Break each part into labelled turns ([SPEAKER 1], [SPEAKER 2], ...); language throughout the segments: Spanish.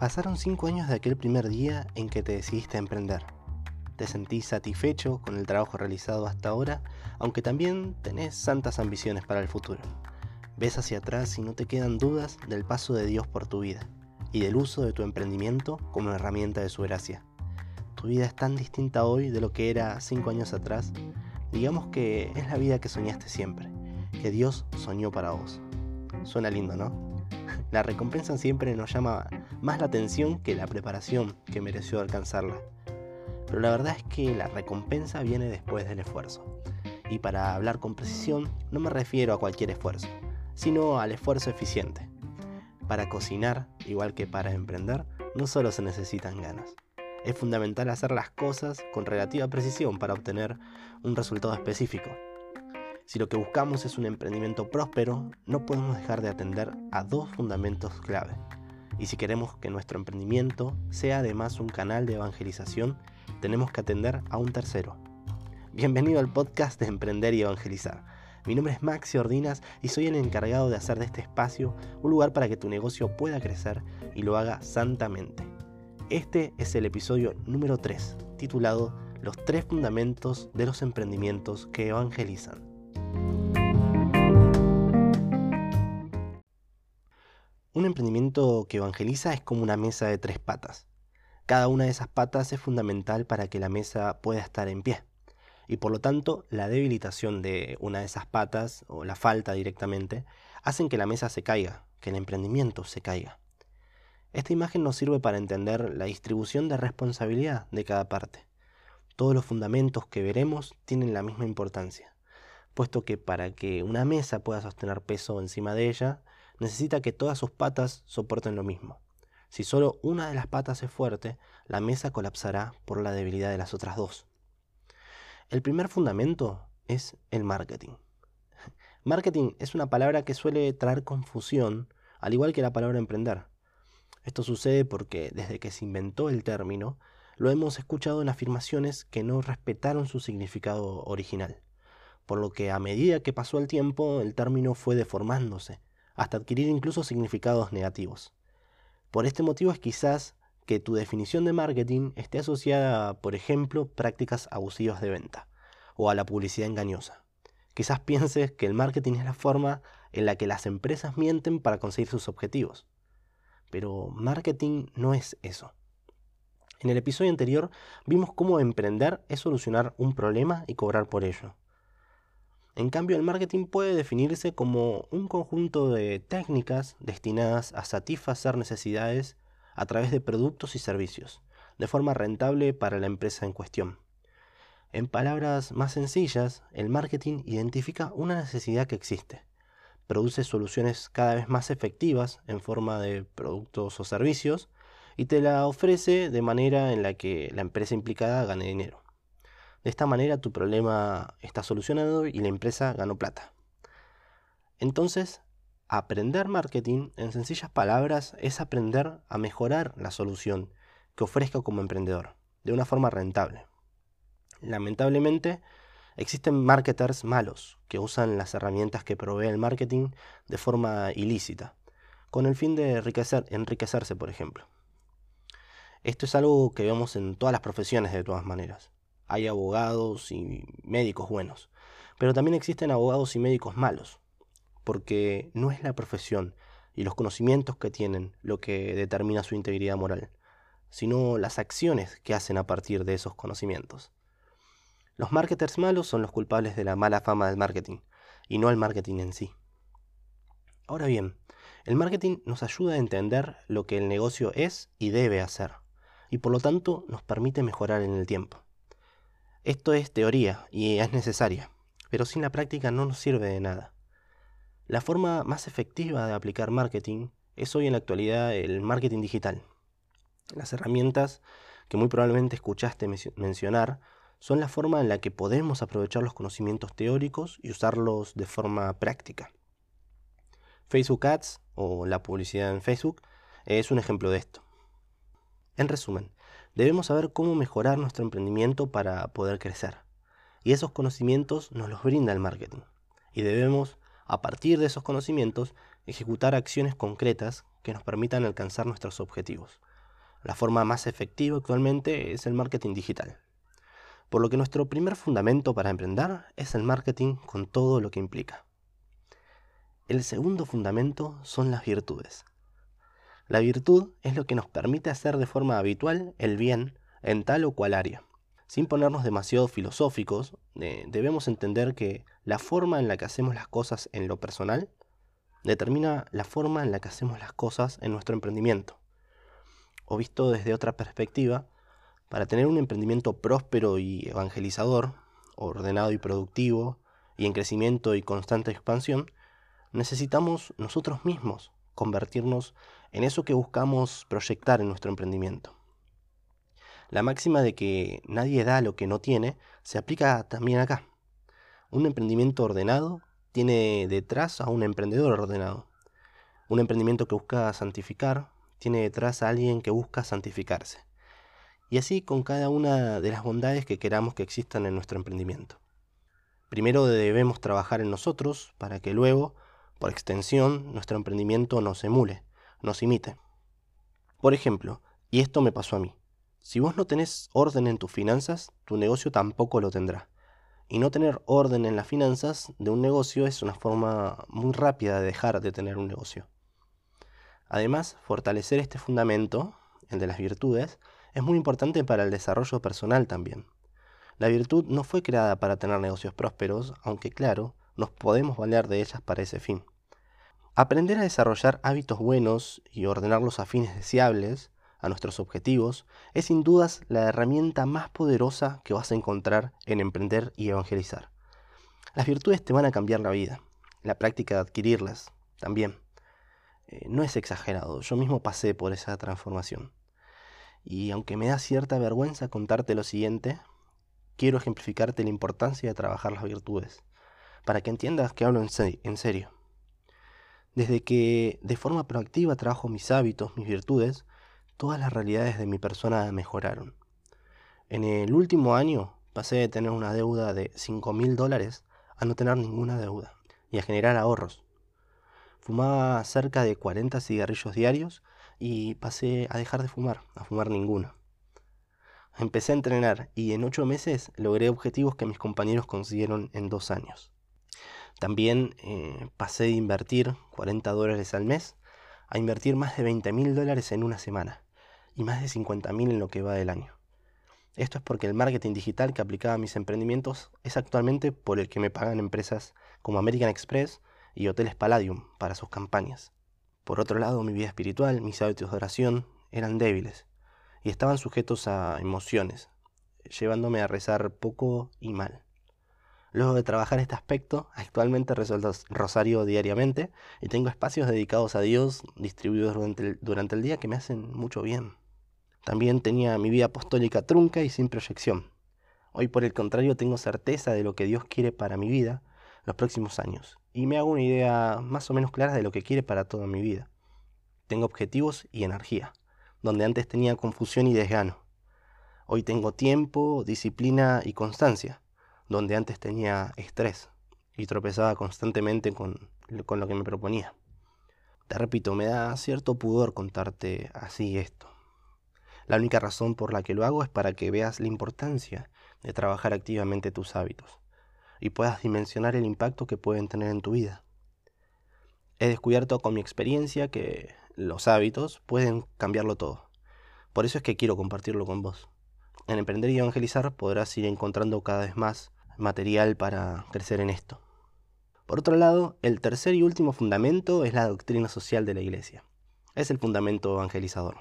[SPEAKER 1] Pasaron cinco años de aquel primer día en que te decidiste a emprender. Te sentís satisfecho con el trabajo realizado hasta ahora, aunque también tenés santas ambiciones para el futuro. Ves hacia atrás y no te quedan dudas del paso de Dios por tu vida y del uso de tu emprendimiento como herramienta de su gracia. Tu vida es tan distinta hoy de lo que era cinco años atrás. Digamos que es la vida que soñaste siempre, que Dios soñó para vos. Suena lindo, ¿no? La recompensa siempre nos llama más la atención que la preparación que mereció alcanzarla. Pero la verdad es que la recompensa viene después del esfuerzo. Y para hablar con precisión no me refiero a cualquier esfuerzo, sino al esfuerzo eficiente. Para cocinar, igual que para emprender, no solo se necesitan ganas. Es fundamental hacer las cosas con relativa precisión para obtener un resultado específico. Si lo que buscamos es un emprendimiento próspero, no podemos dejar de atender a dos fundamentos clave. Y si queremos que nuestro emprendimiento sea además un canal de evangelización, tenemos que atender a un tercero. Bienvenido al podcast de Emprender y Evangelizar. Mi nombre es Maxi Ordinas y soy el encargado de hacer de este espacio un lugar para que tu negocio pueda crecer y lo haga santamente. Este es el episodio número 3, titulado Los tres fundamentos de los emprendimientos que evangelizan. Un emprendimiento que evangeliza es como una mesa de tres patas. Cada una de esas patas es fundamental para que la mesa pueda estar en pie. Y por lo tanto, la debilitación de una de esas patas, o la falta directamente, hacen que la mesa se caiga, que el emprendimiento se caiga. Esta imagen nos sirve para entender la distribución de responsabilidad de cada parte. Todos los fundamentos que veremos tienen la misma importancia, puesto que para que una mesa pueda sostener peso encima de ella, necesita que todas sus patas soporten lo mismo. Si solo una de las patas es fuerte, la mesa colapsará por la debilidad de las otras dos. El primer fundamento es el marketing. Marketing es una palabra que suele traer confusión, al igual que la palabra emprender. Esto sucede porque desde que se inventó el término, lo hemos escuchado en afirmaciones que no respetaron su significado original, por lo que a medida que pasó el tiempo el término fue deformándose, hasta adquirir incluso significados negativos. Por este motivo es quizás que tu definición de marketing esté asociada a, por ejemplo, prácticas abusivas de venta o a la publicidad engañosa. Quizás pienses que el marketing es la forma en la que las empresas mienten para conseguir sus objetivos. Pero marketing no es eso. En el episodio anterior vimos cómo emprender es solucionar un problema y cobrar por ello. En cambio, el marketing puede definirse como un conjunto de técnicas destinadas a satisfacer necesidades a través de productos y servicios, de forma rentable para la empresa en cuestión. En palabras más sencillas, el marketing identifica una necesidad que existe, produce soluciones cada vez más efectivas en forma de productos o servicios y te la ofrece de manera en la que la empresa implicada gane dinero. De esta manera tu problema está solucionado y la empresa ganó plata. Entonces, aprender marketing, en sencillas palabras, es aprender a mejorar la solución que ofrezca como emprendedor, de una forma rentable. Lamentablemente, existen marketers malos que usan las herramientas que provee el marketing de forma ilícita, con el fin de enriquecerse, por ejemplo. Esto es algo que vemos en todas las profesiones de todas maneras hay abogados y médicos buenos, pero también existen abogados y médicos malos, porque no es la profesión y los conocimientos que tienen lo que determina su integridad moral, sino las acciones que hacen a partir de esos conocimientos. Los marketers malos son los culpables de la mala fama del marketing, y no el marketing en sí. Ahora bien, el marketing nos ayuda a entender lo que el negocio es y debe hacer, y por lo tanto nos permite mejorar en el tiempo. Esto es teoría y es necesaria, pero sin la práctica no nos sirve de nada. La forma más efectiva de aplicar marketing es hoy en la actualidad el marketing digital. Las herramientas que muy probablemente escuchaste mencionar son la forma en la que podemos aprovechar los conocimientos teóricos y usarlos de forma práctica. Facebook Ads o la publicidad en Facebook es un ejemplo de esto. En resumen, debemos saber cómo mejorar nuestro emprendimiento para poder crecer. Y esos conocimientos nos los brinda el marketing. Y debemos, a partir de esos conocimientos, ejecutar acciones concretas que nos permitan alcanzar nuestros objetivos, La forma más efectiva actualmente es el marketing digital. Por lo que nuestro primer fundamento para emprender es el marketing con todo lo que implica. El segundo fundamento son las virtudes. La virtud es lo que nos permite hacer de forma habitual el bien en tal o cual área. Sin ponernos demasiado filosóficos, debemos entender que la forma en la que hacemos las cosas en lo personal determina la forma en la que hacemos las cosas en nuestro emprendimiento. O visto desde otra perspectiva, para tener un emprendimiento próspero y evangelizador, ordenado y productivo, y en crecimiento y constante expansión, necesitamos nosotros mismos convertirnos en eso que buscamos proyectar en nuestro emprendimiento. La máxima de que nadie da lo que no tiene se aplica también acá. Un emprendimiento ordenado tiene detrás a un emprendedor ordenado. Un emprendimiento que busca santificar tiene detrás a alguien que busca santificarse. Y así con cada una de las bondades que queramos que existan en nuestro emprendimiento. Primero debemos trabajar en nosotros para que luego, por extensión, nuestro emprendimiento nos emule, nos imite. Por ejemplo, y esto me pasó a mí, si vos no tenés orden en tus finanzas, tu negocio tampoco lo tendrá. Y no tener orden en las finanzas de un negocio es una forma muy rápida de dejar de tener un negocio. Además, fortalecer este fundamento, el de las virtudes, es muy importante para el desarrollo personal también. La virtud no fue creada para tener negocios prósperos, aunque claro, nos podemos valer de ellas para ese fin. Aprender a desarrollar hábitos buenos y ordenarlos a fines deseables a nuestros objetivos, es sin dudas la herramienta más poderosa que vas a encontrar en emprender y evangelizar. Las virtudes te van a cambiar la vida, la práctica de adquirirlas también. Eh, no es exagerado, yo mismo pasé por esa transformación. Y aunque me da cierta vergüenza contarte lo siguiente, quiero ejemplificarte la importancia de trabajar las virtudes, para que entiendas que hablo en serio. Desde que de forma proactiva trabajo mis hábitos, mis virtudes, todas las realidades de mi persona mejoraron. En el último año pasé de tener una deuda de 5 mil dólares a no tener ninguna deuda y a generar ahorros. Fumaba cerca de 40 cigarrillos diarios y pasé a dejar de fumar, a fumar ninguno. Empecé a entrenar y en 8 meses logré objetivos que mis compañeros consiguieron en 2 años. También eh, pasé de invertir 40 dólares al mes a invertir más de 20 mil dólares en una semana y más de 50.000 en lo que va del año. Esto es porque el marketing digital que aplicaba a mis emprendimientos es actualmente por el que me pagan empresas como American Express y Hoteles Palladium para sus campañas. Por otro lado, mi vida espiritual, mis hábitos de oración eran débiles y estaban sujetos a emociones, llevándome a rezar poco y mal. Luego de trabajar este aspecto, actualmente resuelto rosario diariamente y tengo espacios dedicados a Dios distribuidos durante durante el día que me hacen mucho bien. También tenía mi vida apostólica trunca y sin proyección. Hoy por el contrario tengo certeza de lo que Dios quiere para mi vida los próximos años y me hago una idea más o menos clara de lo que quiere para toda mi vida. Tengo objetivos y energía, donde antes tenía confusión y desgano. Hoy tengo tiempo, disciplina y constancia, donde antes tenía estrés y tropezaba constantemente con, con lo que me proponía. Te repito, me da cierto pudor contarte así esto. La única razón por la que lo hago es para que veas la importancia de trabajar activamente tus hábitos y puedas dimensionar el impacto que pueden tener en tu vida. He descubierto con mi experiencia que los hábitos pueden cambiarlo todo. Por eso es que quiero compartirlo con vos. En Emprender y Evangelizar podrás ir encontrando cada vez más material para crecer en esto. Por otro lado, el tercer y último fundamento es la doctrina social de la Iglesia. Es el fundamento evangelizador.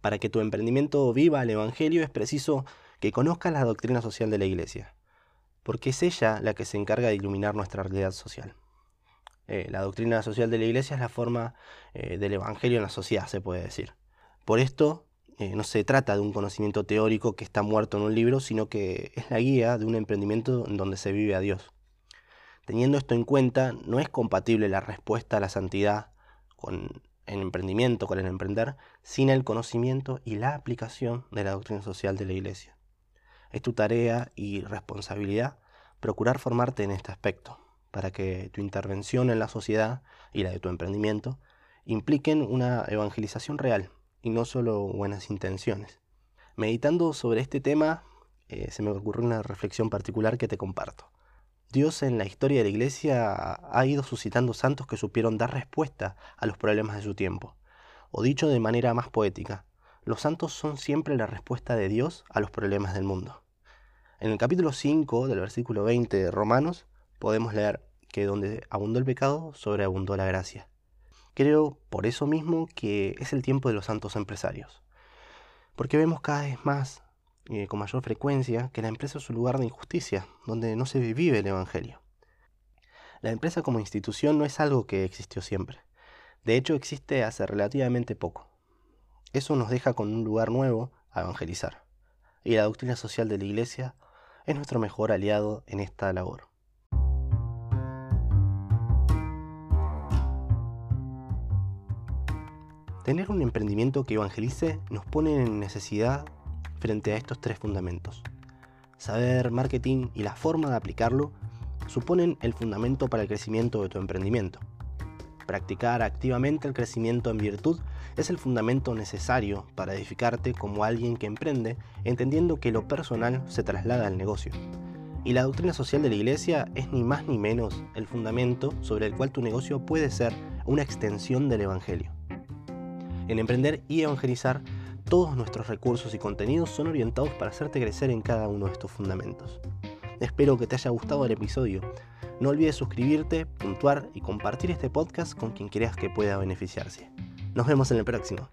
[SPEAKER 1] Para que tu emprendimiento viva el Evangelio es preciso que conozcas la doctrina social de la Iglesia, porque es ella la que se encarga de iluminar nuestra realidad social. Eh, la doctrina social de la Iglesia es la forma eh, del Evangelio en la sociedad, se puede decir. Por esto, eh, no se trata de un conocimiento teórico que está muerto en un libro, sino que es la guía de un emprendimiento en donde se vive a Dios. Teniendo esto en cuenta, no es compatible la respuesta a la santidad con en emprendimiento, con el emprender, sin el conocimiento y la aplicación de la doctrina social de la Iglesia. Es tu tarea y responsabilidad procurar formarte en este aspecto, para que tu intervención en la sociedad y la de tu emprendimiento impliquen una evangelización real y no solo buenas intenciones. Meditando sobre este tema, eh, se me ocurrió una reflexión particular que te comparto. Dios en la historia de la iglesia ha ido suscitando santos que supieron dar respuesta a los problemas de su tiempo. O dicho de manera más poética, los santos son siempre la respuesta de Dios a los problemas del mundo. En el capítulo 5 del versículo 20 de Romanos podemos leer que donde abundó el pecado, sobreabundó la gracia. Creo por eso mismo que es el tiempo de los santos empresarios. Porque vemos cada vez más, y con mayor frecuencia, que la empresa es un lugar de injusticia, donde no se vive el Evangelio. La empresa como institución no es algo que existió siempre. De hecho, existe hace relativamente poco. Eso nos deja con un lugar nuevo a evangelizar. Y la doctrina social de la Iglesia es nuestro mejor aliado en esta labor. Tener un emprendimiento que evangelice nos pone en necesidad frente a estos tres fundamentos. Saber marketing y la forma de aplicarlo suponen el fundamento para el crecimiento de tu emprendimiento. Practicar activamente el crecimiento en virtud es el fundamento necesario para edificarte como alguien que emprende, entendiendo que lo personal se traslada al negocio. Y la doctrina social de la iglesia es ni más ni menos el fundamento sobre el cual tu negocio puede ser una extensión del Evangelio. En emprender y evangelizar, todos nuestros recursos y contenidos son orientados para hacerte crecer en cada uno de estos fundamentos. Espero que te haya gustado el episodio. No olvides suscribirte, puntuar y compartir este podcast con quien creas que pueda beneficiarse. Nos vemos en el próximo.